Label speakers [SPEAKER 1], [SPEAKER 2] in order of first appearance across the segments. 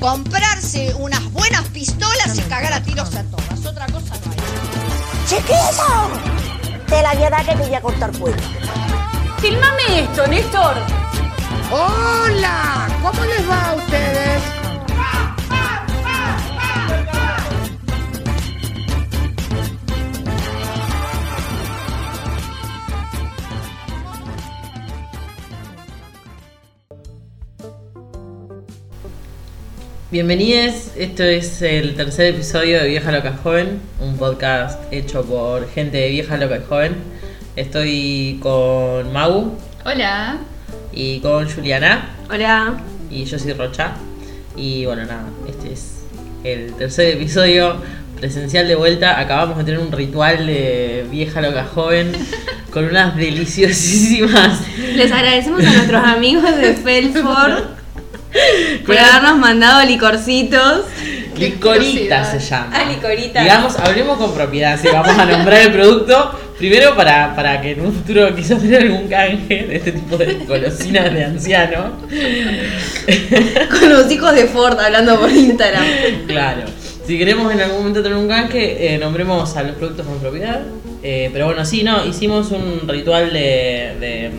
[SPEAKER 1] comprarse unas buenas pistolas y cagar a tiros a todas. Otra cosa no hay.
[SPEAKER 2] ¡Chiquillo! Te la voy a dar que te voy a cortar cuello.
[SPEAKER 3] Filmame esto, Néstor.
[SPEAKER 4] Hola, ¿cómo les va a ustedes?
[SPEAKER 5] Bienvenidos, esto es el tercer episodio de Vieja Loca Joven, un podcast hecho por gente de Vieja Loca Joven. Estoy con Mau
[SPEAKER 3] Hola.
[SPEAKER 5] y con Juliana
[SPEAKER 3] Hola.
[SPEAKER 5] y yo soy Rocha. Y bueno, nada, este es el tercer episodio presencial de vuelta. Acabamos de tener un ritual de Vieja Loca Joven con unas deliciosísimas
[SPEAKER 6] Les agradecemos a nuestros amigos de Felford por habernos mandado licorcitos.
[SPEAKER 5] Licorita se llama.
[SPEAKER 6] Ah, licorita.
[SPEAKER 5] Digamos, hablemos con propiedad, si vamos a nombrar el producto. Primero para, para que en un futuro quizás tener algún canje de este tipo de golosinas de anciano.
[SPEAKER 6] Con los hijos de Ford hablando por Instagram.
[SPEAKER 5] Claro. Si queremos en algún momento tener un canje, eh, nombremos a los productos con propiedad. Eh, pero bueno, sí, no, hicimos un ritual de, de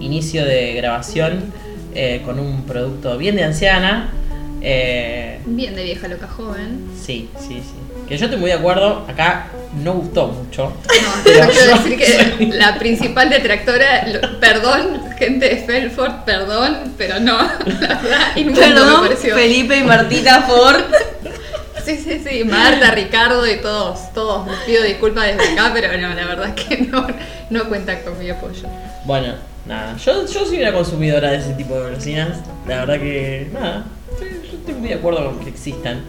[SPEAKER 5] inicio de grabación eh, con un producto bien de anciana. Eh,
[SPEAKER 3] Bien de vieja loca joven.
[SPEAKER 5] Sí, sí, sí. Que yo estoy muy de acuerdo, acá no gustó mucho.
[SPEAKER 3] No,
[SPEAKER 5] Pero
[SPEAKER 3] quiero decir que la principal detractora, lo- perdón, gente de Felford, perdón, pero no, la verdad, y nunca me
[SPEAKER 6] Perdón,
[SPEAKER 3] pareció.
[SPEAKER 6] Felipe y Martita Ford.
[SPEAKER 3] Sí, sí, sí, Marta, Ricardo y todos, todos, les pido disculpas desde acá, pero no, la verdad es que no, no cuenta con mi apoyo.
[SPEAKER 5] Bueno, nada, yo, yo soy una consumidora de ese tipo de golosinas. La verdad que, nada, yo estoy muy de acuerdo con que existan.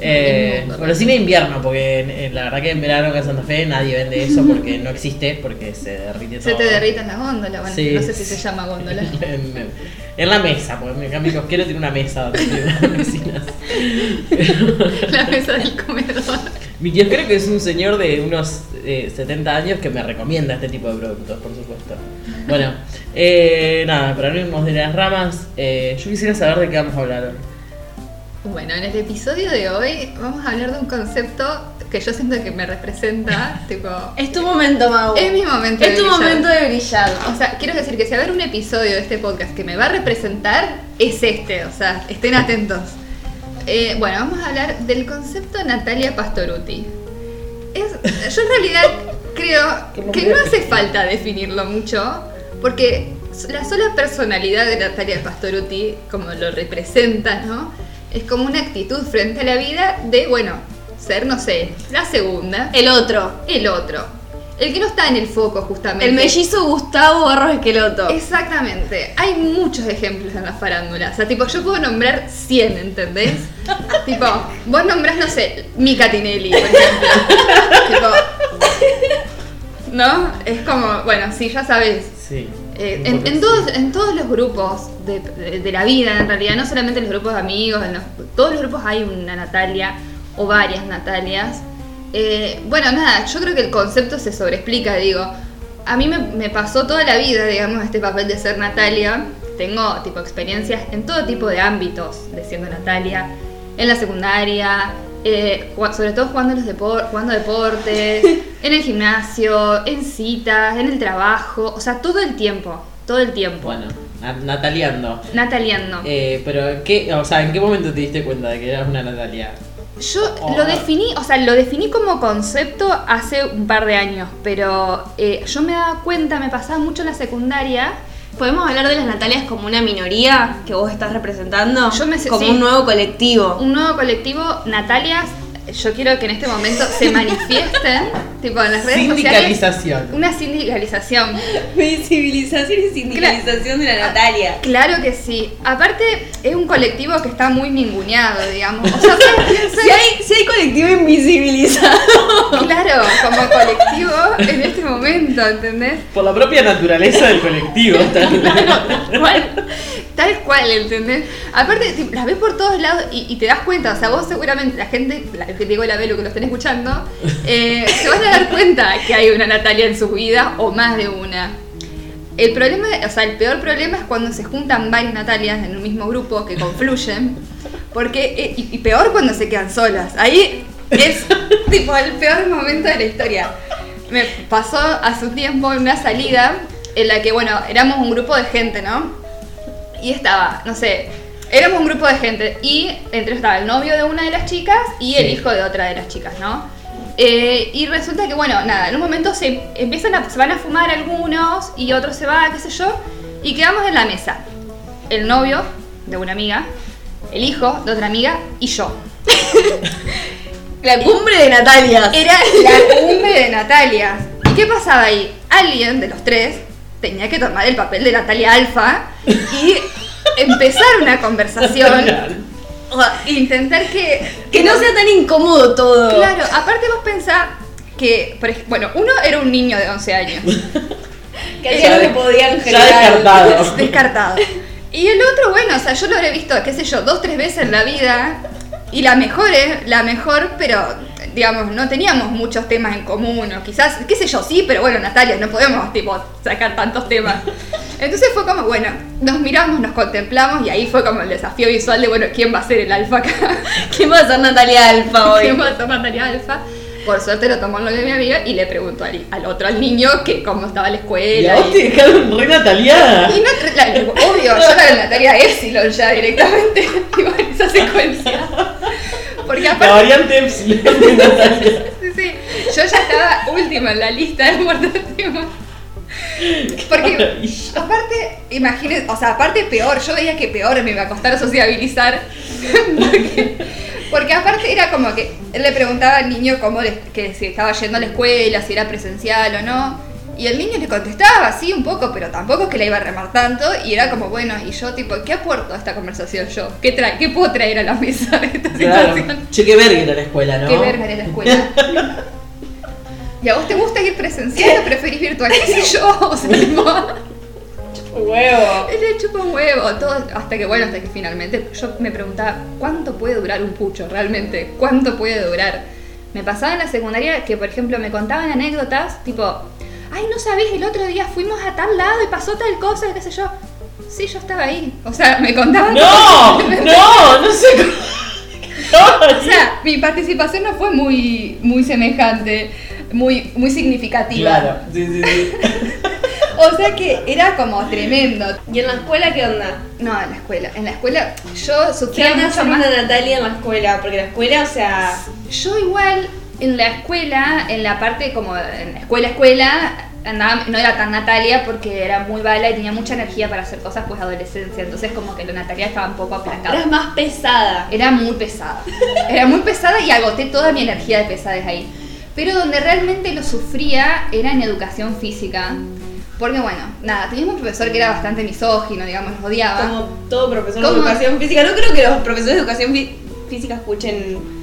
[SPEAKER 5] Eh,
[SPEAKER 3] Inmundo.
[SPEAKER 5] golosina de invierno, porque la verdad que en verano acá en Santa Fe nadie vende eso porque no existe, porque se derrite todo.
[SPEAKER 3] Se te derritan las góndolas, bueno,
[SPEAKER 5] Sí.
[SPEAKER 3] no sé si se llama góndola.
[SPEAKER 5] en, en la mesa, porque en cambio quiero tiene una mesa donde golosinas.
[SPEAKER 3] La mesa del comedor.
[SPEAKER 5] Mi tío creo que es un señor de unos eh, 70 años que me recomienda este tipo de productos, por supuesto. Bueno, eh, nada, para no irnos de las ramas, eh, yo quisiera saber de qué vamos a hablar hoy.
[SPEAKER 3] Bueno, en el episodio de hoy vamos a hablar de un concepto que yo siento que me representa, tipo...
[SPEAKER 6] Es tu momento, Mau.
[SPEAKER 3] Es mi momento
[SPEAKER 6] Es
[SPEAKER 3] de
[SPEAKER 6] tu
[SPEAKER 3] brillar.
[SPEAKER 6] momento de brillar.
[SPEAKER 3] O sea, quiero decir que si va a haber un episodio de este podcast que me va a representar, es este. O sea, estén atentos. Eh, bueno, vamos a hablar del concepto Natalia Pastoruti. Es, yo en realidad creo que no hace falta definirlo mucho, porque la sola personalidad de Natalia Pastoruti, como lo representa, ¿no? Es como una actitud frente a la vida de, bueno, ser, no sé, la segunda,
[SPEAKER 6] El otro.
[SPEAKER 3] el otro. El que no está en el foco, justamente.
[SPEAKER 6] El mellizo Gustavo Barros Esqueloto.
[SPEAKER 3] Exactamente. Hay muchos ejemplos en la farándula. O sea, tipo, yo puedo nombrar 100, ¿entendés? tipo, vos nombrás, no sé, Mika Tinelli, por ejemplo. tipo, ¿no? Es como, bueno, sí, ya sabes.
[SPEAKER 5] Sí.
[SPEAKER 3] Eh, en, en todos, en todos los grupos de, de- de la vida, en realidad, no solamente en los grupos de amigos, en los- todos los grupos hay una Natalia o varias Natalias. Eh, bueno, nada, yo creo que el concepto se sobreexplica, digo. A mí me, me pasó toda la vida, digamos, este papel de ser Natalia. Tengo, tipo, experiencias en todo tipo de ámbitos de siendo Natalia. En la secundaria, eh, sobre todo jugando, los depor- jugando deportes, en el gimnasio, en citas, en el trabajo, o sea, todo el tiempo, todo el tiempo.
[SPEAKER 5] Bueno, na- Nataliando.
[SPEAKER 3] Nataliando.
[SPEAKER 5] Eh, pero, ¿qué, o sea, ¿en qué momento te diste cuenta de que eras una Natalia?
[SPEAKER 3] Yo
[SPEAKER 5] Oh.
[SPEAKER 3] lo definí, o sea, lo definí como concepto hace un par de años, pero eh, yo me daba cuenta, me pasaba mucho en la secundaria.
[SPEAKER 6] ¿Podemos hablar de las Natalias como una minoría que vos estás representando?
[SPEAKER 3] Yo me-
[SPEAKER 6] como
[SPEAKER 3] sí.
[SPEAKER 6] un nuevo colectivo.
[SPEAKER 3] Un nuevo colectivo, Natalias, yo quiero que en este momento se manifiesten, tipo en las redes sociales.
[SPEAKER 5] Sindicalización.
[SPEAKER 3] Una sindicalización.
[SPEAKER 6] Visibilización y sindicalización de la Natalia.
[SPEAKER 3] Claro que sí. Aparte, es un colectivo que está muy ninguneado, digamos. O sea,
[SPEAKER 6] Si hay, si hay colectivo invisibilizado.
[SPEAKER 3] Claro, como colectivo en este momento, ¿entendés?
[SPEAKER 5] Por la propia naturaleza del colectivo. tal.
[SPEAKER 3] Tal cual, tal cual, ¿entendés? Aparte, las ves por todos lados y, y te das cuenta, o sea, vos seguramente, la gente, la que te digo la velo que lo estén escuchando, eh, se van a dar cuenta que hay una Natalia en su vida o más de una. El problema, o sea, el peor problema es cuando se juntan varias Natalias en un mismo grupo que confluyen. Porque, eh, y, y peor cuando se quedan solas. Ahí es tipo el peor momento de la historia. Me pasó hace un tiempo en una salida en la que, bueno, éramos un grupo de gente, ¿no? Y estaba, no sé, éramos un grupo de gente y entre estaba el novio de una de las chicas y el
[SPEAKER 5] Sí.
[SPEAKER 3] hijo de otra de las chicas, ¿no? Eh, y resulta que, bueno, nada, en un momento se empiezan a, se van a fumar algunos y otros se van, qué sé yo, y quedamos en la mesa. El novio de una amiga, el hijo de otra amiga y yo.
[SPEAKER 6] La cumbre de Natalia.
[SPEAKER 3] Era la cumbre de Natalia. ¿Y qué pasaba ahí? Alguien de los tres tenía que tomar el papel de Natalia Alfa y empezar una conversación. O intentar que.
[SPEAKER 6] Que no sea tan incómodo todo.
[SPEAKER 3] Claro, aparte vos pensás que, por ej- bueno, uno era un niño de 11 años.
[SPEAKER 6] Que hacía lo que podían
[SPEAKER 5] Ya
[SPEAKER 6] generar.
[SPEAKER 5] descartado.
[SPEAKER 3] descartado. Y el otro, bueno, o sea, yo lo habré visto, qué sé yo, dos, tres veces en la vida. Y la mejor es, la mejor, pero digamos, no teníamos muchos temas en común, o quizás, qué sé yo, sí, pero bueno, Natalia, no podemos, tipo, sacar tantos temas. Entonces fue como, bueno, nos miramos, nos contemplamos, y ahí fue como el desafío visual de, bueno, ¿quién va a ser el alfa acá?
[SPEAKER 6] ¿Quién va a ser Natalia Alfa hoy?
[SPEAKER 3] ¿Quién va a ser Natalia alfa? Por suerte lo tomó lo de mi amiga y le preguntó al, al otro, al niño, que cómo estaba la
[SPEAKER 5] Y
[SPEAKER 3] escuela.
[SPEAKER 5] a vos te dejaron re nataliada.
[SPEAKER 3] Y no, la- obvio, yo era Natalia Epsilon ya directamente, tipo, en esa secuencia. Porque
[SPEAKER 5] La
[SPEAKER 3] aparte,
[SPEAKER 5] variante Epsilon de Natalia.
[SPEAKER 3] sí, sí, yo ya estaba última en la lista de muertos. Porque,
[SPEAKER 5] maravilla.
[SPEAKER 3] aparte, imagínense, o sea, aparte peor, yo veía que peor me iba a costar sociabilizar. Porque, porque aparte era como que él le preguntaba al niño cómo le- que si estaba yendo a la escuela, si era presencial o no. Y el niño le contestaba, sí, un poco, pero tampoco es que la iba a remar tanto. Y era como, bueno, y yo, tipo, ¿qué aporto a esta conversación yo? ¿Qué, tra- qué puedo traer a la mesa de esta
[SPEAKER 5] Claro.
[SPEAKER 3] situación?
[SPEAKER 5] Che, qué verga era la escuela, ¿no?
[SPEAKER 3] ¿Qué verga era la escuela? ¿Y a vos te gusta ir presencial o preferís virtual? ¿Qué sé yo? O sea, tipo,
[SPEAKER 6] Huevo.
[SPEAKER 3] él le chupa un huevo, todo, hasta que bueno, hasta que finalmente yo me preguntaba, ¿cuánto puede durar un pucho realmente? ¿Cuánto puede durar? Me pasaba en la secundaria que, por ejemplo, me contaban anécdotas, tipo, ay, no sabés, el otro día fuimos a tal lado y pasó tal cosa, qué sé yo. Sí, yo estaba ahí. O sea, me contaban.
[SPEAKER 5] No, no, no sé cómo.
[SPEAKER 3] O sea, mi participación no fue muy, muy semejante, muy, muy significativa.
[SPEAKER 5] Claro, sí, sí, sí.
[SPEAKER 3] O sea que era como tremendo.
[SPEAKER 6] ¿Y en la escuela qué onda?
[SPEAKER 3] No, en la escuela. En la escuela yo
[SPEAKER 6] ¿Qué
[SPEAKER 3] sufría
[SPEAKER 6] onda
[SPEAKER 3] mucho más.
[SPEAKER 6] una Natalia en la escuela? Porque la escuela, o sea.
[SPEAKER 3] Yo igual en la escuela, en la parte como en la escuela, escuela, andaba, no era tan Natalia porque era muy bala y tenía mucha energía para hacer cosas pues adolescencia. Entonces como que la Natalia estaba un poco aplacada.
[SPEAKER 6] Eras más pesada.
[SPEAKER 3] Era muy pesada. Era muy pesada y agoté toda mi energía de pesadez ahí. Pero donde realmente lo sufría era en educación física. Porque bueno, nada, teníamos un profesor que era bastante misógino, digamos, nos odiaba.
[SPEAKER 6] Como todo profesor de educación física. No creo que los profesores de educación fí- física escuchen.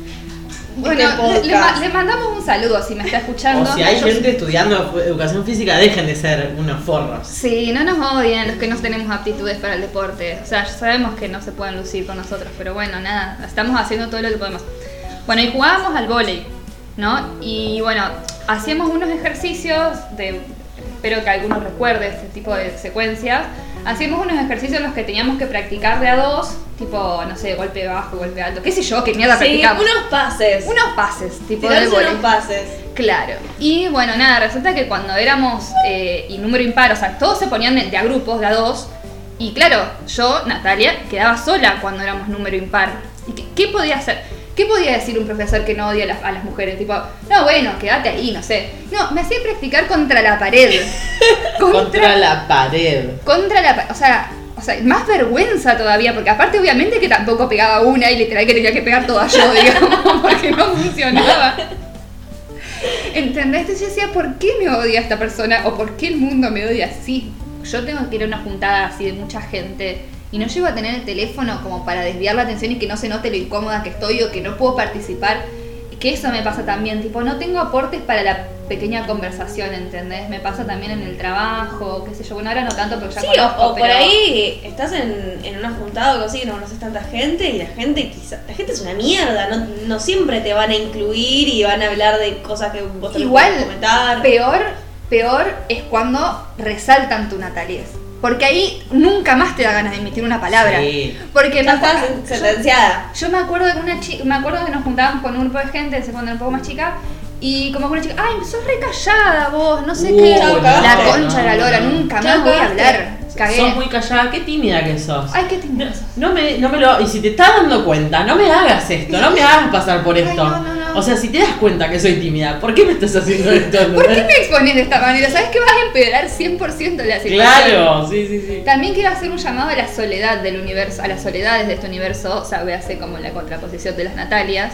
[SPEAKER 3] Bueno,
[SPEAKER 6] este
[SPEAKER 3] le, le
[SPEAKER 6] podcast.
[SPEAKER 3] ma- le mandamos un saludo si me está escuchando.
[SPEAKER 5] O si hay gente estudiando educación física, dejen de ser unos forros.
[SPEAKER 3] Sí, no nos odian los que no tenemos aptitudes para el deporte. O sea, ya sabemos que no se pueden lucir con nosotros, pero bueno, nada, estamos haciendo todo lo que podemos. Bueno, y jugábamos al vóley, ¿no? Y bueno, hacíamos unos ejercicios de, espero que algunos recuerde este tipo de secuencias. Hacíamos unos ejercicios en los que teníamos que practicar de a dos, tipo, no sé, golpe bajo, golpe alto, qué sé yo, qué mierda
[SPEAKER 6] Sí,
[SPEAKER 3] practicamos.
[SPEAKER 6] unos pases.
[SPEAKER 3] Unos pases, tipo de
[SPEAKER 6] unos pases.
[SPEAKER 3] Claro. Y bueno, nada, resulta que cuando éramos eh, y número impar, o sea, todos se ponían de, de a grupos, de a dos. Y claro, yo, Natalia, quedaba sola cuando éramos número impar. ¿Y qué, qué podía hacer? ¿Qué podía decir un profesor que no odia a las, a las mujeres? Tipo, no, bueno, quédate ahí, no sé. No, me hacía practicar contra la pared.
[SPEAKER 5] Contra la pared.
[SPEAKER 3] Contra la pared. O sea, o sea, más vergüenza todavía, porque aparte obviamente que tampoco pegaba una y literal que tenía que pegar toda yo, digamos, porque no funcionaba. ¿Entendés? Entonces yo decía, ¿por qué me odia esta persona? ¿O por qué el mundo me odia así? Yo tengo que ir a una juntada así de mucha gente y no llego a tener el teléfono como para desviar la atención y que no se note lo incómoda que estoy o que no puedo participar. Que eso me pasa también, tipo, no tengo aportes para la pequeña conversación, ¿entendés? Me pasa también en el trabajo, qué sé yo. Bueno, ahora no tanto porque ya
[SPEAKER 6] Sí,
[SPEAKER 3] conozco,
[SPEAKER 6] o, o por ahí estás en, en una juntada o algo así que no conoces tanta gente y la gente quizá, la gente es una mierda, no, no siempre te van a incluir y van a hablar de cosas que vos te
[SPEAKER 3] Igual,
[SPEAKER 6] comentar.
[SPEAKER 3] peor, peor es cuando resaltan tu natalidad. Porque ahí nunca más te da ganas de emitir una palabra.
[SPEAKER 5] Sí.
[SPEAKER 3] Porque
[SPEAKER 6] estás sentenciada.
[SPEAKER 3] yo me acuerdo de una chica, me acuerdo que nos juntábamos con un grupo de gente, cuando era un poco más chica, y como que una chica, ay, sos re callada vos, no sé
[SPEAKER 5] Uh,
[SPEAKER 3] qué.
[SPEAKER 6] no,
[SPEAKER 3] la concha de la lora,
[SPEAKER 5] no.
[SPEAKER 3] nunca más voy a hablar. Cagué.
[SPEAKER 5] Sos muy callada, qué tímida que sos.
[SPEAKER 3] Ay, qué tímida
[SPEAKER 5] No, me, no me lo. Y si te estás dando cuenta, no me hagas esto, no me hagas pasar por esto.
[SPEAKER 3] no, no, no.
[SPEAKER 5] O sea, si te das cuenta que soy tímida, ¿por qué me estás haciendo esto?
[SPEAKER 3] ¿Por qué me expones de esta manera? ¿Sabes que vas a empeorar 100% la situación?
[SPEAKER 5] Claro, sí, sí, sí.
[SPEAKER 3] También quiero hacer un llamado a la soledad del universo, a las soledades de este universo, o sea, véase como la contraposición de las Natalias.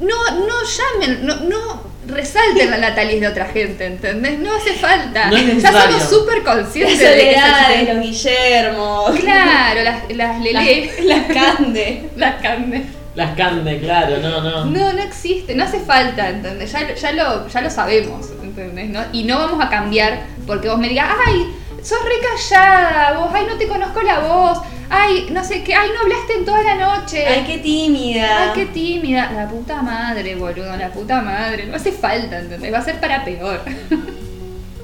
[SPEAKER 3] No, no llamen, no, no resalten la Natalia de otra gente, ¿entendés? No hace falta.
[SPEAKER 5] No es
[SPEAKER 3] ya
[SPEAKER 5] necesario.
[SPEAKER 3] somos súper
[SPEAKER 6] La
[SPEAKER 3] conscientes de que
[SPEAKER 6] soledad, de los Guillermos.
[SPEAKER 3] Claro, las, las Lele,
[SPEAKER 6] Las Cande.
[SPEAKER 3] las carnes.
[SPEAKER 5] Las cande, claro, no, no.
[SPEAKER 3] No, no existe, no hace falta, ¿entendés? Ya, ya, lo, ya lo sabemos, ¿entendés? ¿no? Y no vamos a cambiar porque vos me digas, ay, sos re callada, vos, ay, no te conozco la voz, ay, no sé qué, ay, no hablaste en toda la noche.
[SPEAKER 6] Ay, qué tímida.
[SPEAKER 3] Ay, qué tímida. La puta madre, boludo, la puta madre. No hace falta, ¿entendés? Va a ser para peor.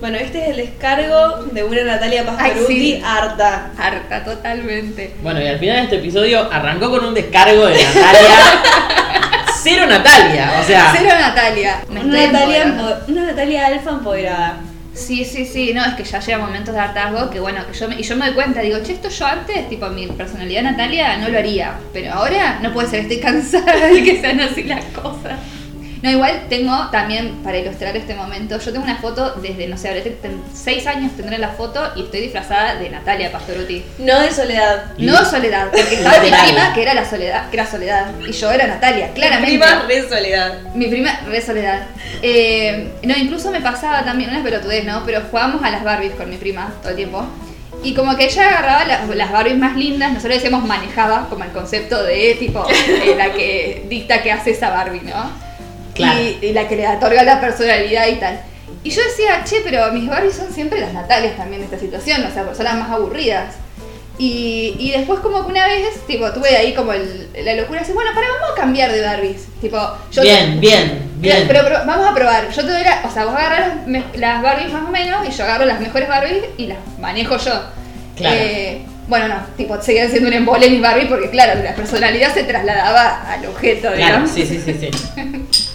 [SPEAKER 6] Bueno, este es el descargo de una Natalia Pastoruti
[SPEAKER 3] Ay, sí.
[SPEAKER 6] harta.
[SPEAKER 3] Harta, totalmente.
[SPEAKER 5] Bueno, y al final de este episodio arrancó con un descargo de Natalia. Cero Natalia, o sea.
[SPEAKER 3] Cero Natalia. Me
[SPEAKER 6] Una Natalia, una Natalia alfa empoderada.
[SPEAKER 3] Sí, sí, sí, no, es que ya llega momentos de hartazgo que bueno, que yo me, y yo me doy cuenta, digo, che, esto yo antes, tipo, mi personalidad Natalia no lo haría, pero ahora no puede ser, estoy cansada de que sean así las cosas. No, igual tengo también, para ilustrar este momento, yo tengo una foto desde, no sé, habré ten- seis años tendré la foto y estoy disfrazada de Natalia Pastoruti.
[SPEAKER 6] No de soledad.
[SPEAKER 3] No Soledad, porque estaba mi prima que era la Soledad, que era Soledad, y yo era Natalia, claramente.
[SPEAKER 6] Prima de soledad.
[SPEAKER 3] Mi prima, re soledad. Eh, no, incluso me pasaba también, una pelotudez, ¿no? Pero jugábamos a las Barbies con mi prima todo el tiempo. Y como que ella agarraba las, las Barbies más lindas, nosotros decíamos manejaba, como el concepto de tipo, eh, la que dicta que hace esa Barbie, ¿no?
[SPEAKER 5] Claro.
[SPEAKER 3] Y, y la que le otorga la personalidad y tal. Y yo decía, che, pero mis Barbies son siempre las Natalias también de esta situación, o sea, son las más aburridas. Y, y después como que una vez, tipo, tuve ahí como el- la locura, así, bueno, para, vamos a cambiar de Barbies. Tipo, yo
[SPEAKER 5] Bien, bien, bien.
[SPEAKER 3] pero, pero vamos a probar. Yo te doy la, o sea, vos agarras las, las Barbies más o menos y yo agarro las mejores Barbies y las manejo yo.
[SPEAKER 5] Claro.
[SPEAKER 3] Eh, bueno, no, tipo, seguían siendo un embole mis Barbies porque, claro, la personalidad se trasladaba al objeto,
[SPEAKER 5] Claro,
[SPEAKER 3] digamos.
[SPEAKER 5] sí, sí, sí, sí.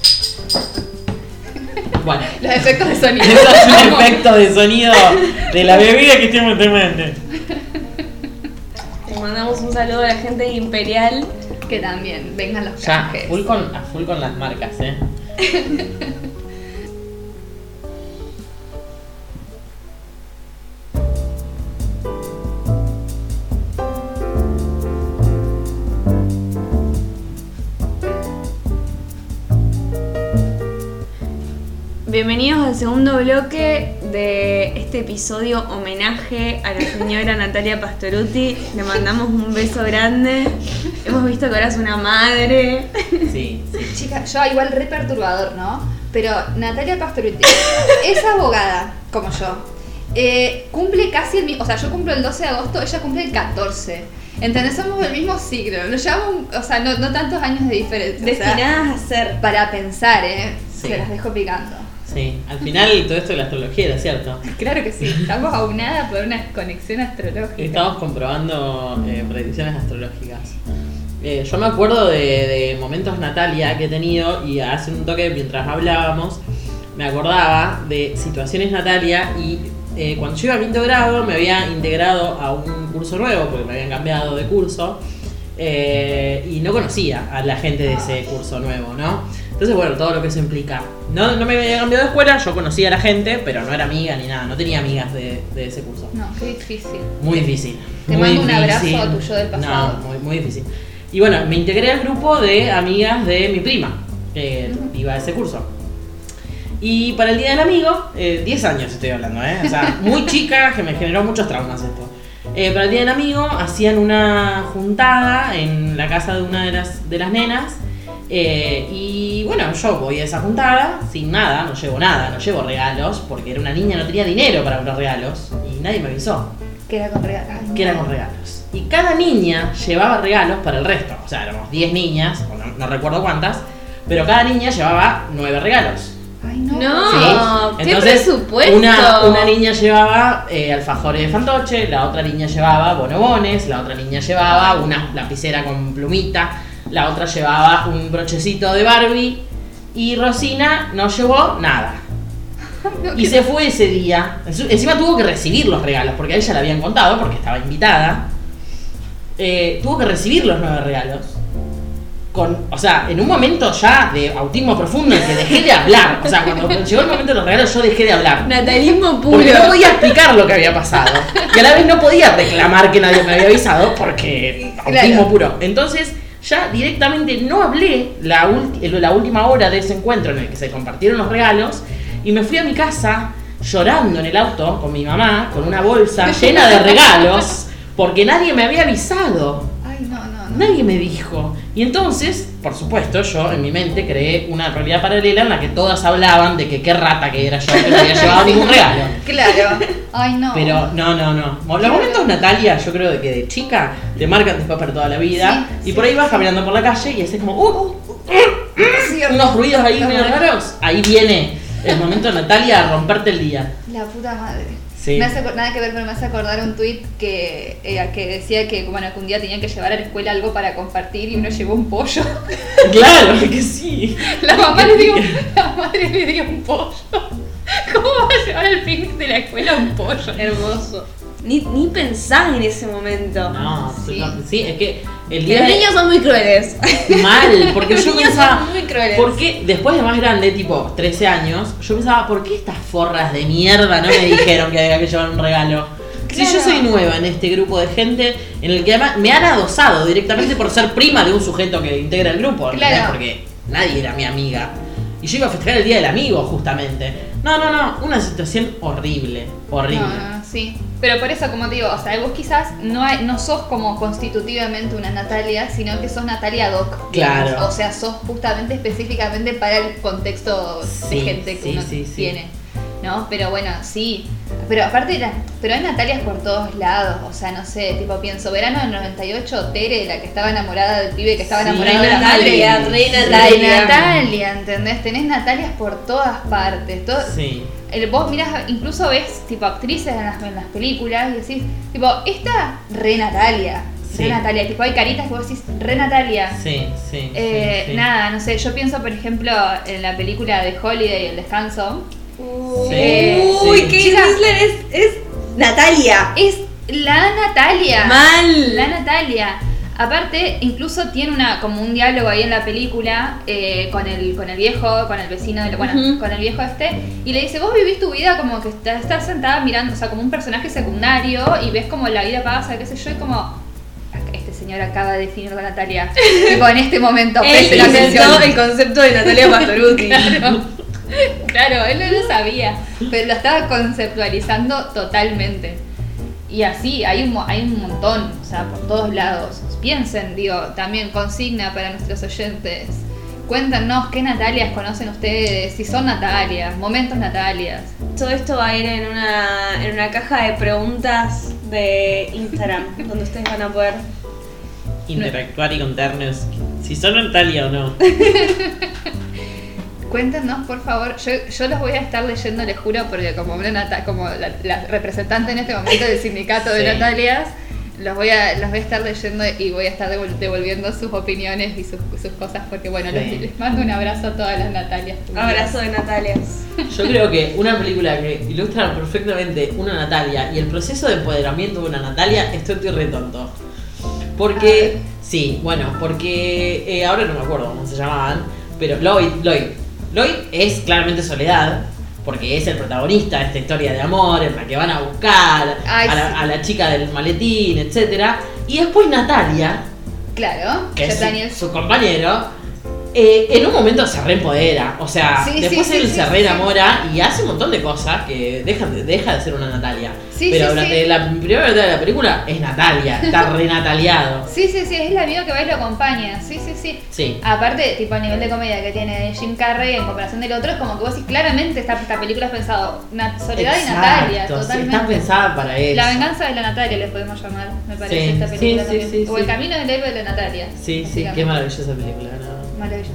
[SPEAKER 5] Bueno.
[SPEAKER 3] Los efectos de sonido.
[SPEAKER 5] Eso es un efecto de sonido de la bebida que estoy tomando.
[SPEAKER 6] Le mandamos un saludo a la gente de Imperial.
[SPEAKER 3] Que también vengan los
[SPEAKER 5] Ya,
[SPEAKER 3] canjes.
[SPEAKER 5] full con, a full con las marcas, eh.
[SPEAKER 6] Bienvenidos al segundo bloque de este episodio homenaje a la señora Natalia Pastoruti. Le mandamos un beso grande. Hemos visto que ahora es una madre.
[SPEAKER 5] Sí, sí.
[SPEAKER 3] Chica, yo igual re perturbador, ¿no? Pero Natalia Pastoruti es abogada, como yo. Eh, cumple casi el mismo, o sea, yo cumplo el 12 de agosto, ella cumple el 14. ¿Entendés? Somos del mismo siglo. Nos llevamos, o sea, no, no tantos años de diferencia. o sea,
[SPEAKER 6] Destinadas a ser.
[SPEAKER 3] para pensar, ¿eh?
[SPEAKER 5] Sí.
[SPEAKER 3] Se las dejo picando.
[SPEAKER 5] Sí, al final todo esto de la astrología era cierto.
[SPEAKER 3] Claro que sí, estamos aunadas por una conexión astrológica.
[SPEAKER 5] Estamos comprobando eh, predicciones astrológicas. Eh, yo me acuerdo de, de momentos Natalia que he tenido y hace un toque mientras hablábamos me acordaba de situaciones Natalia y eh, cuando yo iba a quinto grado me había integrado a un curso nuevo porque me habían cambiado de curso eh, y no conocía a la gente de ese curso nuevo, ¿no? Entonces, bueno, todo lo que eso implica. No, no me había cambiado de escuela, yo conocía a la gente, pero no era amiga ni nada, no tenía amigas de, de ese curso.
[SPEAKER 3] No, qué difícil.
[SPEAKER 5] Muy difícil.
[SPEAKER 3] Te
[SPEAKER 5] muy
[SPEAKER 3] mando un
[SPEAKER 5] difícil.
[SPEAKER 3] abrazo a tu yo del pasado.
[SPEAKER 5] No, muy, muy difícil. Y bueno, me integré al grupo de amigas de mi prima, que iba a ese curso. Y para el Día del Amigo, eh, 10 años estoy hablando, ¿eh? O sea, muy chica, que me generó muchos traumas esto. Eh, para el Día del Amigo hacían una juntada en la casa de una de las, de las nenas. Eh, y bueno, yo voy a esa juntada sin nada, no llevo nada, no llevo regalos, porque era una niña, no tenía dinero para unos regalos y nadie me avisó
[SPEAKER 3] Que era con regalos.
[SPEAKER 5] Que eran con regalos. Y cada niña llevaba regalos para el resto. O sea, éramos 10 niñas, o no, no recuerdo cuántas, pero cada niña llevaba 9 regalos.
[SPEAKER 3] Ay, no.
[SPEAKER 6] No, ¿qué
[SPEAKER 5] Entonces,
[SPEAKER 6] presupuesto?
[SPEAKER 5] Una, una niña llevaba eh, alfajores de fantoche, la otra niña llevaba bonobones, la otra niña llevaba una lapicera con plumita, la otra llevaba un brochecito de Barbie y Rosina no llevó nada. Y se fue ese día. Enci- Encima tuvo que recibir los regalos, porque a ella le habían contado, porque estaba invitada. Eh, tuvo que recibir los nueve regalos. Con, o sea, en un momento ya de autismo profundo en que dejé de hablar. O sea, cuando llegó el momento de los regalos, yo dejé de hablar.
[SPEAKER 6] Natalismo puro.
[SPEAKER 5] Porque no podía explicar lo que había pasado. Y a la vez no podía reclamar que nadie me había avisado porque autismo
[SPEAKER 1] Claro.
[SPEAKER 5] puro. Entonces, ya directamente no hablé la, última hora de ese encuentro en el que se compartieron los regalos y me fui a mi casa llorando en el auto con mi mamá, con una bolsa llena de regalos, porque nadie me había avisado.
[SPEAKER 3] Ay, no, no, no.
[SPEAKER 5] Nadie me dijo. Y entonces, por supuesto, yo en mi mente creé una realidad paralela en la que todas hablaban de que qué rata que era yo, que no había llevado ningún regalo.
[SPEAKER 3] Claro. Ay, no.
[SPEAKER 5] Pero no, no, no. Los momentos Natalia, yo creo que de chica te marcan después para toda la vida.
[SPEAKER 3] Sí,
[SPEAKER 5] y por ahí vas caminando por la calle y haces como uh,
[SPEAKER 3] Sí,
[SPEAKER 5] unos ruidos ahí medio raros. Ahí viene el momento Natalia a romperte el día.
[SPEAKER 3] La puta madre.
[SPEAKER 5] Sí.
[SPEAKER 3] Me hace nada que ver, pero me hace acordar un tweet que, eh, que decía que, bueno, que un día tenían que llevar a la escuela algo para compartir y uno llevó un pollo.
[SPEAKER 5] Claro que sí.
[SPEAKER 3] La mamá le dio, la madre le dio un pollo. ¿Cómo va a llevar al picnic de la escuela un pollo?
[SPEAKER 6] Hermoso. Ni, ni pensás en ese momento.
[SPEAKER 5] No,
[SPEAKER 3] Sí.
[SPEAKER 5] no, sí, es que el día
[SPEAKER 6] los
[SPEAKER 5] de-
[SPEAKER 6] niños son muy crueles.
[SPEAKER 5] Mal, porque
[SPEAKER 6] Los
[SPEAKER 5] yo
[SPEAKER 6] niños
[SPEAKER 5] pensaba,
[SPEAKER 6] son muy crueles.
[SPEAKER 5] ¿por qué después de más grande, tipo 13 años, yo pensaba, ¿por qué estas forras de mierda no me dijeron que había que llevar un regalo? Si yo soy nueva en este grupo de gente en el que además me han adosado directamente por ser prima de un sujeto que integra el grupo.
[SPEAKER 3] Claro.
[SPEAKER 5] porque nadie era mi amiga. Y yo iba a festejar el Día del Amigo, justamente. No, no, no, una situación horrible, horrible.
[SPEAKER 3] No, no, no, sí. Pero por eso, como te digo, o sea, vos quizás no, hay- no sos como constitutivamente una Natalia, sino que sos Natalia Doc. digamos.
[SPEAKER 5] Claro.
[SPEAKER 3] O sea, sos justamente específicamente para el contexto
[SPEAKER 5] Sí,
[SPEAKER 3] de gente que
[SPEAKER 5] sí,
[SPEAKER 3] uno
[SPEAKER 5] sí, sí.
[SPEAKER 3] tiene. ¿No? Pero bueno, sí. Pero aparte, la- pero hay Natalias por todos lados. O sea, no sé, tipo pienso, verano del 98, Tere, la que estaba enamorada del pibe que estaba
[SPEAKER 5] Sí,
[SPEAKER 3] enamorado de la
[SPEAKER 6] Natalia,
[SPEAKER 3] madre.
[SPEAKER 6] re
[SPEAKER 3] La de
[SPEAKER 6] Natalia.
[SPEAKER 3] Natalia, ¿entendés? Tenés Natalias por todas partes. Todo,
[SPEAKER 5] Sí.
[SPEAKER 3] El, vos mirás, incluso ves tipo actrices en las, en las películas y decís, tipo, esta re Natalia.
[SPEAKER 5] Sí.
[SPEAKER 3] Re Natalia. Tipo, hay caritas que vos decís, re Natalia.
[SPEAKER 5] Sí, sí.
[SPEAKER 3] Eh,
[SPEAKER 5] sí, sí.
[SPEAKER 3] Nada, no sé, yo pienso, por ejemplo, en la película de Holiday, El Descanso.
[SPEAKER 5] Sí,
[SPEAKER 6] Uy. Kate
[SPEAKER 3] Chica.
[SPEAKER 6] Winslet es, es
[SPEAKER 1] Natalia.
[SPEAKER 3] Es la Natalia.
[SPEAKER 6] mal.
[SPEAKER 3] La Natalia. Aparte, incluso tiene una como un diálogo ahí en la película eh, con el con el viejo, con el vecino, de, bueno, con el viejo este, y le dice, vos vivís tu vida como que estás, estás sentada mirando, o sea, como un personaje secundario, y ves como la vida pasa, qué sé yo, y como, este señor acaba de definir a Natalia. tipo, en este momento, presten
[SPEAKER 6] inventó
[SPEAKER 3] atención.
[SPEAKER 6] el concepto de Natalia Pastoruti.
[SPEAKER 3] Claro. Claro, él no lo sabía, pero lo estaba conceptualizando totalmente. Y así, hay un, hay un montón, o sea, por todos lados. Piensen, digo, también consigna para nuestros oyentes. Cuéntanos qué Natalias conocen ustedes, si son Natalias, momentos Natalias.
[SPEAKER 6] Todo esto va a ir en una, en una caja de preguntas de Instagram, donde ustedes van a poder.
[SPEAKER 5] Interactuar y contarnos si son Natalia o no.
[SPEAKER 3] Cuéntenos, por favor. Yo, yo los voy a estar leyendo, les juro, porque como, una como la, la representante en este momento del sindicato de. Natalias, los voy, a, los voy a estar leyendo y voy a estar devol- devolviendo sus opiniones y sus, sus cosas, porque bueno,
[SPEAKER 5] Sí.
[SPEAKER 3] les, les mando un abrazo a todas las Natalias.
[SPEAKER 6] Abrazo de Natalias.
[SPEAKER 5] Yo creo que una película que ilustra perfectamente una Natalia y el proceso de empoderamiento de una Natalia es tonto y re tonto. Porque, sí, bueno, porque eh, ahora no me acuerdo cómo se llamaban, pero Lloyd, Lloyd. Lloyd es claramente Soledad, porque es el protagonista de esta historia de amor en la que van a buscar
[SPEAKER 3] Ay,
[SPEAKER 5] a, la,
[SPEAKER 3] sí.
[SPEAKER 5] a la chica del maletín, etcétera Y después Natalia,
[SPEAKER 3] Claro,
[SPEAKER 5] que es su, su compañero, eh, en un momento se reempodera. O sea,
[SPEAKER 3] Sí,
[SPEAKER 5] después
[SPEAKER 3] sí,
[SPEAKER 5] él se reenamora y hace un montón de cosas que deja, de- deja de ser una Natalia.
[SPEAKER 3] Sí,
[SPEAKER 5] Pero
[SPEAKER 3] sí,
[SPEAKER 5] durante
[SPEAKER 3] sí.
[SPEAKER 5] la primera mitad de la película es Natalia, está renataliado.
[SPEAKER 3] Sí, sí, sí, es el amigo que va y lo acompaña. Sí, sí, sí.
[SPEAKER 5] Sí.
[SPEAKER 3] Aparte, tipo, el nivel de comedia que tiene Jim Carrey en comparación del otro, es como que vos decís claramente esta, esta película es pensado Soledad y Natalia,
[SPEAKER 5] Exacto,
[SPEAKER 3] totalmente.
[SPEAKER 5] está pensada para eso.
[SPEAKER 3] La venganza de la Natalia le podemos llamar, me parece, esta película
[SPEAKER 5] sí,
[SPEAKER 3] también.
[SPEAKER 5] sí,
[SPEAKER 3] o. El camino del héroe de la Natalia.
[SPEAKER 5] Sí, sí, qué maravillosa película. ¿no?
[SPEAKER 3] Maravillosa.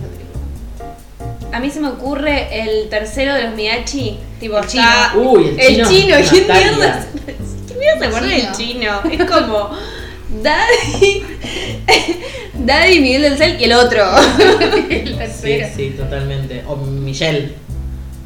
[SPEAKER 6] A mí se me ocurre el tercero de los Midachi. Tipo,
[SPEAKER 1] El
[SPEAKER 6] está-
[SPEAKER 5] chino. Uy, el chino,
[SPEAKER 6] chino. ¿Quién
[SPEAKER 5] Natalia.
[SPEAKER 6] mierda? ¿Quién mierda se acuerda del chino? Es como Daddy, Daddy, Miguel del Cel y el otro.
[SPEAKER 3] El
[SPEAKER 5] Sí, sí, totalmente. O Michelle.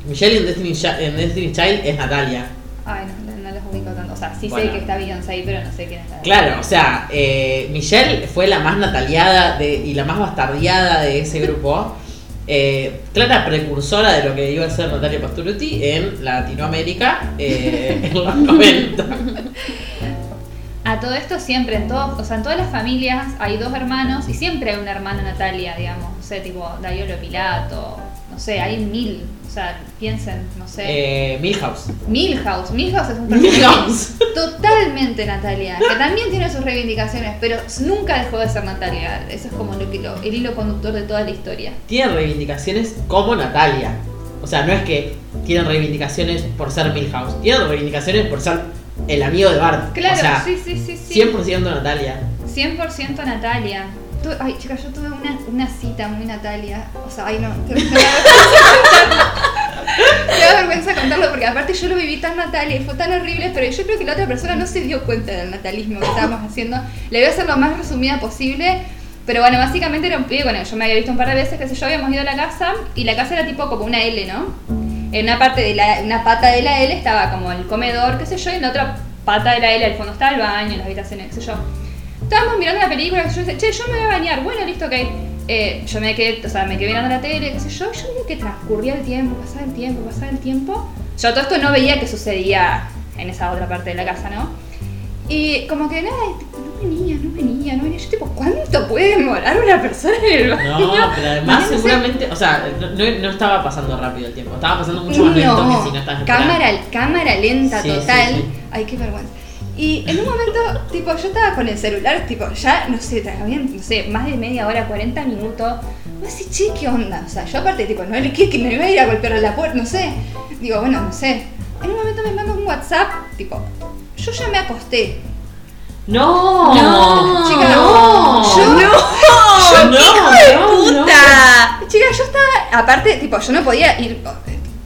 [SPEAKER 5] Michelle en Destiny, en Destiny Child es Natalia.
[SPEAKER 3] Ay, no, no, los ubico tanto. O sea, sí
[SPEAKER 5] Bueno.
[SPEAKER 3] sé que está Beyoncé ahí, pero no sé quién está.
[SPEAKER 5] Claro, o sea, eh, Michelle fue la más nataliada de, y la más bastardeada de ese grupo. Eh, clara precursora de lo que iba a ser Natalia Pasturuti en Latinoamérica eh, en los 90.
[SPEAKER 3] A todo esto siempre, en todos, o sea, en todas las familias hay dos hermanos y siempre hay una hermana Natalia, digamos. No sé, tipo Daiolo Pilato, no sé, hay mil. O sea, piensen, no sé.
[SPEAKER 5] Eh, Milhouse.
[SPEAKER 3] Milhouse, Milhouse es un personaje
[SPEAKER 5] Milhouse.
[SPEAKER 3] Totalmente Natalia, que también tiene sus reivindicaciones, pero nunca dejó de ser Natalia. Eso es como lo que lo- el hilo conductor de toda la historia.
[SPEAKER 5] Tiene reivindicaciones como Natalia. O sea, no es que tienen reivindicaciones por ser Milhouse. Tienen reivindicaciones por ser el amigo de Bart.
[SPEAKER 3] Claro,
[SPEAKER 5] o sea,
[SPEAKER 3] sí, sí, sí, sí.
[SPEAKER 5] 100% Natalia.
[SPEAKER 3] 100% Natalia. Ay, chicas, yo tuve una, una cita muy Natalia. O sea, ay, no. Me da vergüenza contarlo. Porque aparte yo lo viví tan Natalia y fue tan horrible, pero yo creo que la otra persona no se dio cuenta del natalismo que estábamos haciendo. Le voy a hacer lo más resumida posible. Pero bueno, básicamente era un pibe que yo me había visto un par de veces, que sé yo, habíamos ido a la casa y la casa era tipo como una L, ¿no? En una parte de la, una pata de la L estaba como el comedor, qué sé yo, y en la otra pata de la L al fondo estaba el baño, las habitaciones, qué sé yo. Estábamos mirando una película, sé yo, dice, che, yo me voy a bañar, bueno, listo, ok. Eh, yo me quedé, o sea, me quedé mirando la tele, qué sé yo, yo vi que transcurría el tiempo, pasaba el tiempo, pasaba el tiempo. Yo todo esto no veía que sucedía en esa otra parte de la casa, ¿no? Y como que nada, no venía, no venía, no venía. Yo tipo, ¿cuánto puede demorar una persona en el baño?
[SPEAKER 5] No, pero además seguramente, o sea, no, no- no estaba pasando rápido el tiempo, estaba pasando mucho más lento que si no estás esperando.
[SPEAKER 3] cámara, cámara lenta
[SPEAKER 5] Sí,
[SPEAKER 3] total.
[SPEAKER 5] sí, sí.
[SPEAKER 3] Ay, qué vergüenza. Y en un momento, tipo, yo estaba con el celular, tipo, ya, no sé, habían, no sé, más de media hora, 40 minutos. No sé, che, ¿qué onda? O sea, yo aparte, tipo, no le que, que no iba a ir a golpear a la puerta, no sé. Digo, bueno, no sé. En un momento me manda un WhatsApp, tipo, yo ya me acosté.
[SPEAKER 5] No,
[SPEAKER 6] No,
[SPEAKER 3] Chica,
[SPEAKER 5] no,
[SPEAKER 3] yo-
[SPEAKER 5] no,
[SPEAKER 6] ¡Hijo
[SPEAKER 5] no,
[SPEAKER 6] de
[SPEAKER 5] no,
[SPEAKER 6] puta!
[SPEAKER 3] Chica, yo estaba, aparte, tipo, yo no podía ir.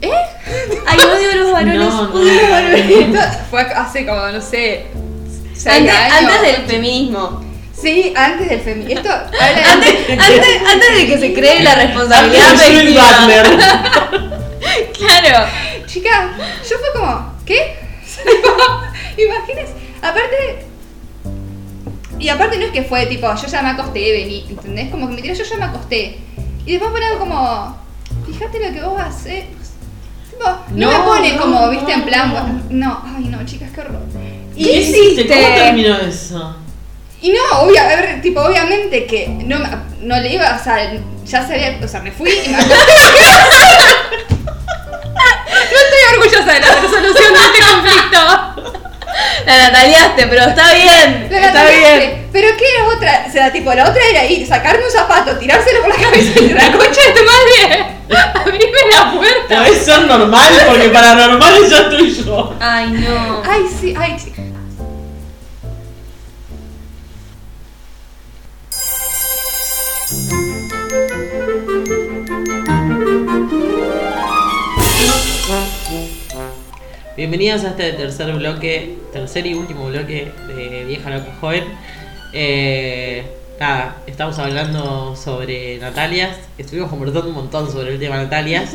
[SPEAKER 3] ¿Eh?
[SPEAKER 6] Ay, odio a los varones.
[SPEAKER 5] No, no,
[SPEAKER 6] odio a los varones.
[SPEAKER 3] Fue hace como, no sé.
[SPEAKER 6] Antes, del feminismo.
[SPEAKER 3] Sí, antes del feminismo. Esto habla
[SPEAKER 6] Antes, antes, antes de que se cree la responsabilidad
[SPEAKER 5] de
[SPEAKER 6] afectiva. Claro.
[SPEAKER 3] Chica, yo fue como, ¿qué? Imagínense, aparte. Y aparte no es que fue tipo, yo ya me acosté, vení, ¿entendés? Como que me tiró, yo ya me acosté. Y después pone algo como, fíjate lo que vos haces. No, me pone como,
[SPEAKER 5] no,
[SPEAKER 3] viste, en plan,
[SPEAKER 5] no.
[SPEAKER 3] bueno, no, ay no, chicas, qué horror.
[SPEAKER 5] ¿Qué hiciste? ¿Cómo terminó eso?
[SPEAKER 3] Y no, obvia, a ver, tipo, obviamente que no, no le iba, o sea, ya se había, o sea, me fui y me. No estoy orgullosa de la resolución de este conflicto.
[SPEAKER 6] La nataliaste, pero está bien.
[SPEAKER 3] La
[SPEAKER 6] está bien.
[SPEAKER 3] Pero ¿qué era otra? O sea, tipo, la otra era ir, sacarme un zapato, tirárselo por la cabeza y la concha de tu madre, abrime la puerta.
[SPEAKER 5] Debe ser normal porque paranormal ya estoy yo.
[SPEAKER 6] Ay, no.
[SPEAKER 3] Ay, sí, ay, sí.
[SPEAKER 5] Bienvenidos a este tercer bloque, tercer y último bloque de Vieja Loca Joven. Eh, nada, estamos hablando sobre Natalias. Estuvimos conversando un montón sobre el tema Natalias.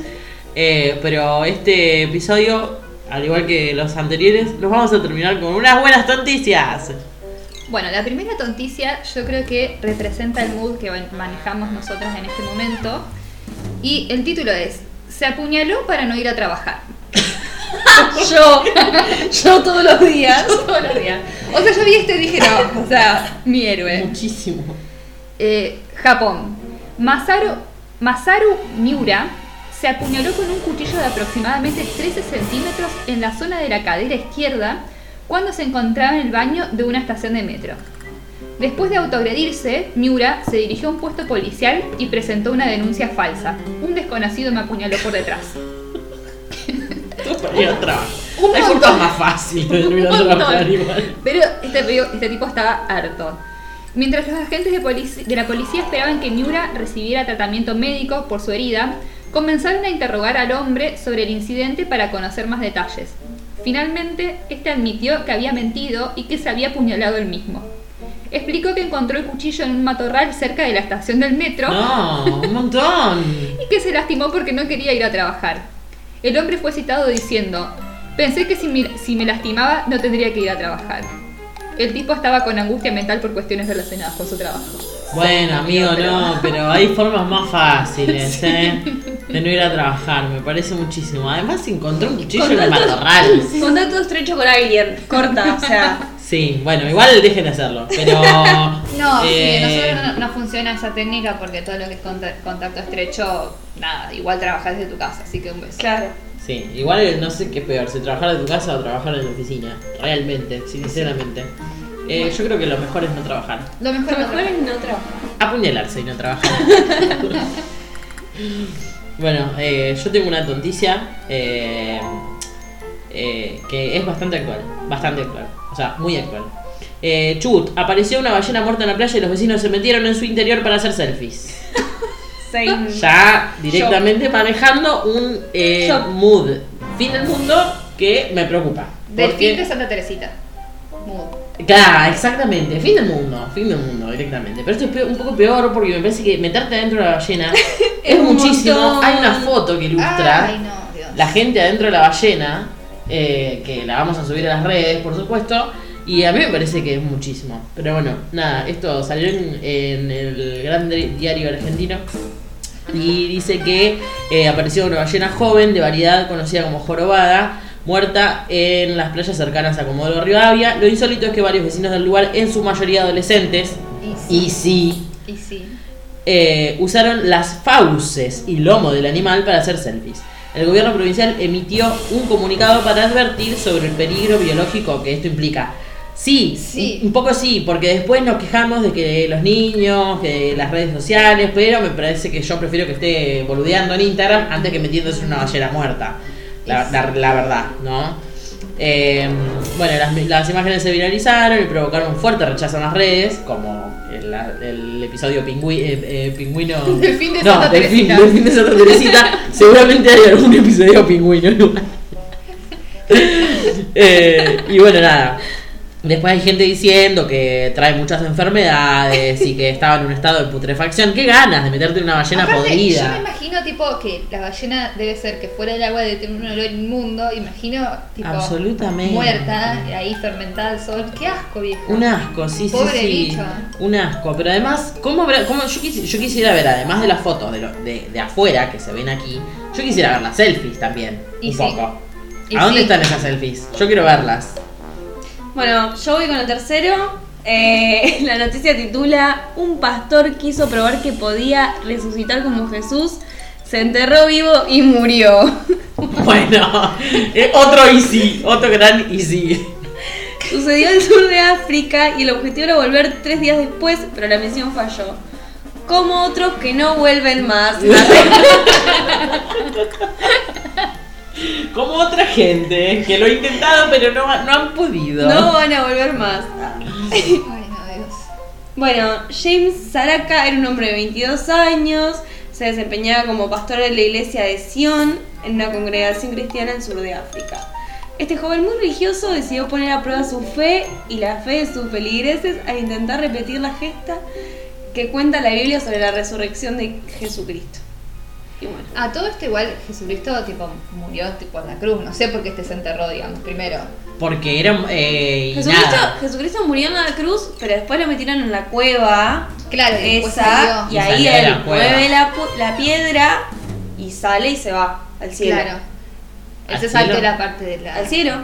[SPEAKER 5] Eh, pero este episodio, al igual que los anteriores, los vamos a terminar con unas buenas noticias.
[SPEAKER 3] Bueno, la primera tonticia yo creo que representa el mood que manejamos nosotras en este momento. Y el título es, se apuñaló para no ir a trabajar.
[SPEAKER 6] Yo, yo todos los días.
[SPEAKER 3] Todos los días. O sea, yo vi esto y dije, no, o sea, mi héroe.
[SPEAKER 5] Muchísimo.
[SPEAKER 3] Eh, Japón. Masaru, Masaru Miura se apuñaló con un cuchillo de aproximadamente 13 centímetros en la zona de la cadera izquierda cuando se encontraba en el baño de una estación de metro. Después de autoagredirse, Miura se dirigió a un puesto policial y presentó una denuncia falsa. Un desconocido me apuñaló por detrás.
[SPEAKER 5] Para ir a trabajar.
[SPEAKER 3] Un
[SPEAKER 5] Hay formas más fáciles de no ir a
[SPEAKER 3] Un montón.
[SPEAKER 5] trabajar igual.
[SPEAKER 3] Pero este, este tipo estaba harto. Mientras los agentes de, de la policía esperaban que Miura recibiera tratamiento médico por su herida, Comenzaron a interrogar al hombre sobre el incidente para conocer más detalles. Finalmente, este admitió que había mentido y que se había apuñalado él mismo. Explicó que encontró el cuchillo en un matorral cerca de la estación del metro
[SPEAKER 5] No, un montón.
[SPEAKER 3] y que se lastimó porque no quería ir a trabajar. El hombre fue citado diciendo, pensé que si me, si me lastimaba no tendría que ir a trabajar. El tipo estaba con angustia mental por cuestiones relacionadas con su trabajo.
[SPEAKER 5] Bueno, amigo, no, pero hay formas más fáciles, ¿eh? De no ir a trabajar, me parece muchísimo. Además, encontró un cuchillo en el matorral.
[SPEAKER 6] Contacto estrecho con alguien, corta, o sea.
[SPEAKER 5] Sí, bueno, igual dejen de hacerlo, pero.
[SPEAKER 3] No,
[SPEAKER 5] eh,
[SPEAKER 3] sí, nosotros no, no funciona esa técnica porque todo lo que es conta- contacto estrecho, nada, igual trabajas desde tu casa, así que un beso.
[SPEAKER 6] Claro.
[SPEAKER 5] Sí, igual no sé qué es peor, si trabajar de tu casa o trabajar en la oficina. Realmente, sinceramente. Eh, yo creo que lo mejor es no trabajar.
[SPEAKER 3] Lo mejor,
[SPEAKER 6] Lo mejor es no trabajar.
[SPEAKER 5] Apuñalarse y no trabajar. bueno, eh, yo tengo una tonticia eh, eh, que es bastante actual. Bastante actual. O sea, muy actual. Eh, Chubut, apareció una ballena muerta en la playa y los vecinos se metieron en su interior para hacer selfies.
[SPEAKER 6] Same.
[SPEAKER 5] Ya directamente manejando un eh, mood. Fin del mundo que me preocupa.
[SPEAKER 3] Del
[SPEAKER 5] Porque-
[SPEAKER 3] fin de Santa Teresita. Mudo.
[SPEAKER 5] Claro, exactamente, fin del mundo, fin del mundo directamente. Pero esto es un poco peor porque me parece que meterte adentro de la ballena es, muchísimo.
[SPEAKER 6] montón.
[SPEAKER 5] Hay una foto que ilustra
[SPEAKER 3] Ay, no,
[SPEAKER 5] la gente adentro de la ballena, eh, que la vamos a subir a las redes, por supuesto. Y a mí me parece que es muchísimo. Pero bueno, nada, esto salió en, en el gran di- diario argentino. Y dice que eh, apareció una ballena joven de variedad conocida como jorobada, muerta en las playas cercanas a Comodoro Rivadavia. Lo insólito es que varios vecinos del lugar, en su mayoría adolescentes,
[SPEAKER 3] Y
[SPEAKER 5] y sí,
[SPEAKER 3] Y sí.
[SPEAKER 5] eh, usaron las fauces y lomo del animal para hacer selfies. El gobierno provincial emitió un comunicado para advertir sobre el peligro biológico que esto implica. Sí,
[SPEAKER 3] Sí.
[SPEAKER 5] Un, poco sí, porque después nos quejamos de que los niños, que las redes sociales, pero me parece que yo prefiero que esté boludeando en Instagram antes que metiéndose en una ballena muerta. La, la- la verdad, ¿no? Eh, bueno, las, las imágenes se viralizaron y provocaron un fuerte rechazo en las redes, como el, el episodio pingüi- eh, eh, pingüino.
[SPEAKER 3] Del fin de
[SPEAKER 5] no,
[SPEAKER 3] Santa
[SPEAKER 5] del fin,
[SPEAKER 3] Teresita.
[SPEAKER 5] del fin de Santa Teresita. seguramente hay algún episodio pingüino. y bueno, nada. Después hay gente diciendo que trae muchas enfermedades y que estaba en un estado de putrefacción. Qué ganas de meterte en una ballena
[SPEAKER 3] Aparte,
[SPEAKER 5] podrida.
[SPEAKER 3] Yo me imagino tipo que la ballena debe ser que fuera del agua debe tener un olor inmundo. Imagino tipo
[SPEAKER 5] Absolutamente.
[SPEAKER 3] muerta, ahí fermentada al sol. Qué asco, viejo.
[SPEAKER 5] Un asco, sí, sí,
[SPEAKER 3] Pobre
[SPEAKER 5] sí.
[SPEAKER 3] bicho.
[SPEAKER 5] Un asco. Pero además, ¿cómo, cómo yo, quisi- yo quisiera ver, además de las fotos de, lo- de, de afuera que se ven aquí, yo quisiera ver las selfies también.
[SPEAKER 3] Y
[SPEAKER 5] un
[SPEAKER 3] sí.
[SPEAKER 5] poco.
[SPEAKER 3] Y
[SPEAKER 5] ¿A dónde están esas selfies? Yo quiero verlas.
[SPEAKER 6] Bueno, yo voy con el tercero. Eh, la noticia titula Un pastor quiso probar que podía resucitar como Jesús, se enterró vivo y murió.
[SPEAKER 5] Bueno, eh, otro easy, otro gran easy.
[SPEAKER 6] Sucedió en el sur de África y el objetivo era volver tres días después, pero la misión falló. Como otros que no vuelven más.
[SPEAKER 5] Gente que lo ha intentado pero no, no han podido.
[SPEAKER 6] No van a volver más.
[SPEAKER 3] Ay, no, Dios.
[SPEAKER 6] Bueno, James Saraka era un hombre de 22 años, se desempeñaba como pastor de la iglesia de Sion en una congregación cristiana en el sur de África. Este joven muy religioso decidió poner a prueba su fe y la fe de sus feligreses al intentar repetir la gesta que cuenta la Biblia sobre la resurrección de Jesucristo. Y bueno,
[SPEAKER 3] A todo esto igual Jesucristo tipo murió tipo en la cruz. No sé por qué este se enterró, digamos, primero.
[SPEAKER 5] Porque era. Eh,
[SPEAKER 6] Jesucristo,
[SPEAKER 5] nada.
[SPEAKER 6] Jesucristo murió en la cruz, pero después lo metieron en la cueva.
[SPEAKER 3] Claro,
[SPEAKER 6] esa, y
[SPEAKER 5] Y
[SPEAKER 6] ahí él
[SPEAKER 5] la
[SPEAKER 6] mueve la, la piedra y sale y se va al cielo.
[SPEAKER 3] Claro. Él
[SPEAKER 5] ¿Al
[SPEAKER 3] se saltó la parte de la.
[SPEAKER 6] Al cielo.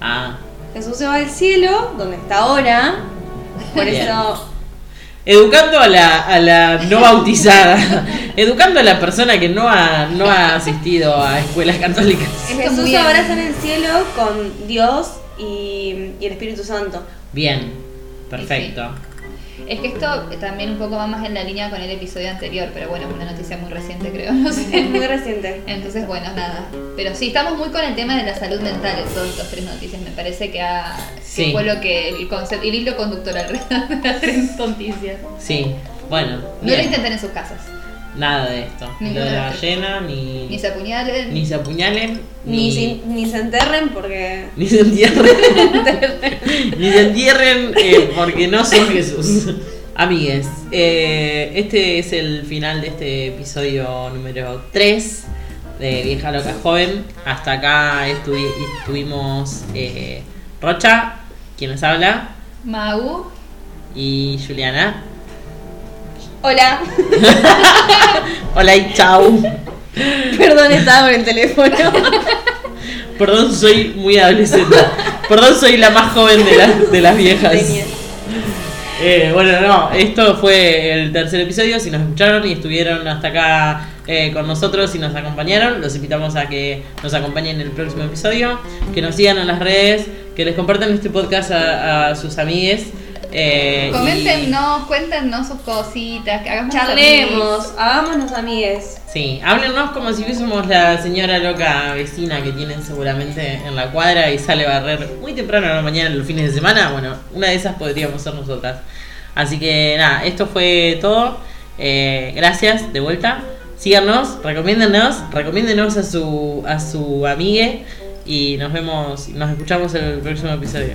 [SPEAKER 5] Ah.
[SPEAKER 6] Jesús se va al cielo, donde está ahora. Por eso.
[SPEAKER 5] Educando a la, a la no bautizada. Educando a la persona que no ha, no ha asistido a escuelas católicas.
[SPEAKER 6] Jesús
[SPEAKER 3] bien.
[SPEAKER 6] abraza en el cielo con Dios y, y el Espíritu Santo.
[SPEAKER 5] Bien. Perfecto.
[SPEAKER 3] Es que esto también un poco va más en la línea con el episodio anterior, pero bueno, es una noticia muy reciente creo, no sé.
[SPEAKER 6] Muy reciente.
[SPEAKER 3] Entonces, bueno, nada. Pero sí, estamos muy con el tema de la salud mental en todas estas tres noticias. Me parece que, ha, que
[SPEAKER 5] Sí.
[SPEAKER 3] fue lo que el concepto, el hilo conductor alrededor de las tres noticias.
[SPEAKER 5] Sí. Bueno.
[SPEAKER 3] No lo intenten en sus casas.
[SPEAKER 5] Nada de esto. Ni lo de la ballena, ni,
[SPEAKER 3] Ni se apuñalen.
[SPEAKER 5] ni se apuñalen,
[SPEAKER 6] Ni, se enterren porque.
[SPEAKER 5] ni se entierren. ni se entierren eh, porque no son Jesús. Amigues, eh, este es el final de este episodio número 3 de Vieja Loca Joven. Hasta acá estuvi- estuvimos eh, Rocha, quien les habla,
[SPEAKER 3] Magu.
[SPEAKER 5] y Juliana.
[SPEAKER 6] Hola,
[SPEAKER 5] Hola y chau.
[SPEAKER 6] perdón, estaba con el teléfono.
[SPEAKER 5] Perdón, soy muy adolescente. Perdón, soy la más joven de, las de las viejas. Eh, bueno, no, esto fue el tercer episodio. Si nos escucharon y estuvieron hasta acá eh, con nosotros y nos acompañaron, los invitamos a que nos acompañen en el próximo episodio, que nos sigan en las redes, que les compartan este podcast a, a sus amigues. Eh, y-
[SPEAKER 3] Coméntenos, cuéntenos sus cositas, que hagamos
[SPEAKER 6] Charlemos, hagámonos amigues.
[SPEAKER 5] Sí, háblennos como si fuésemos la señora loca vecina que tienen seguramente en la cuadra y sale a barrer muy temprano a la mañana los fines de semana. Bueno, una de esas podríamos ser nosotras. Así que nada, esto fue todo. Eh, gracias de vuelta. Síganos, recomiéndennos, recomiéndenos a su, a su amigue y nos vemos, nos escuchamos en el próximo episodio.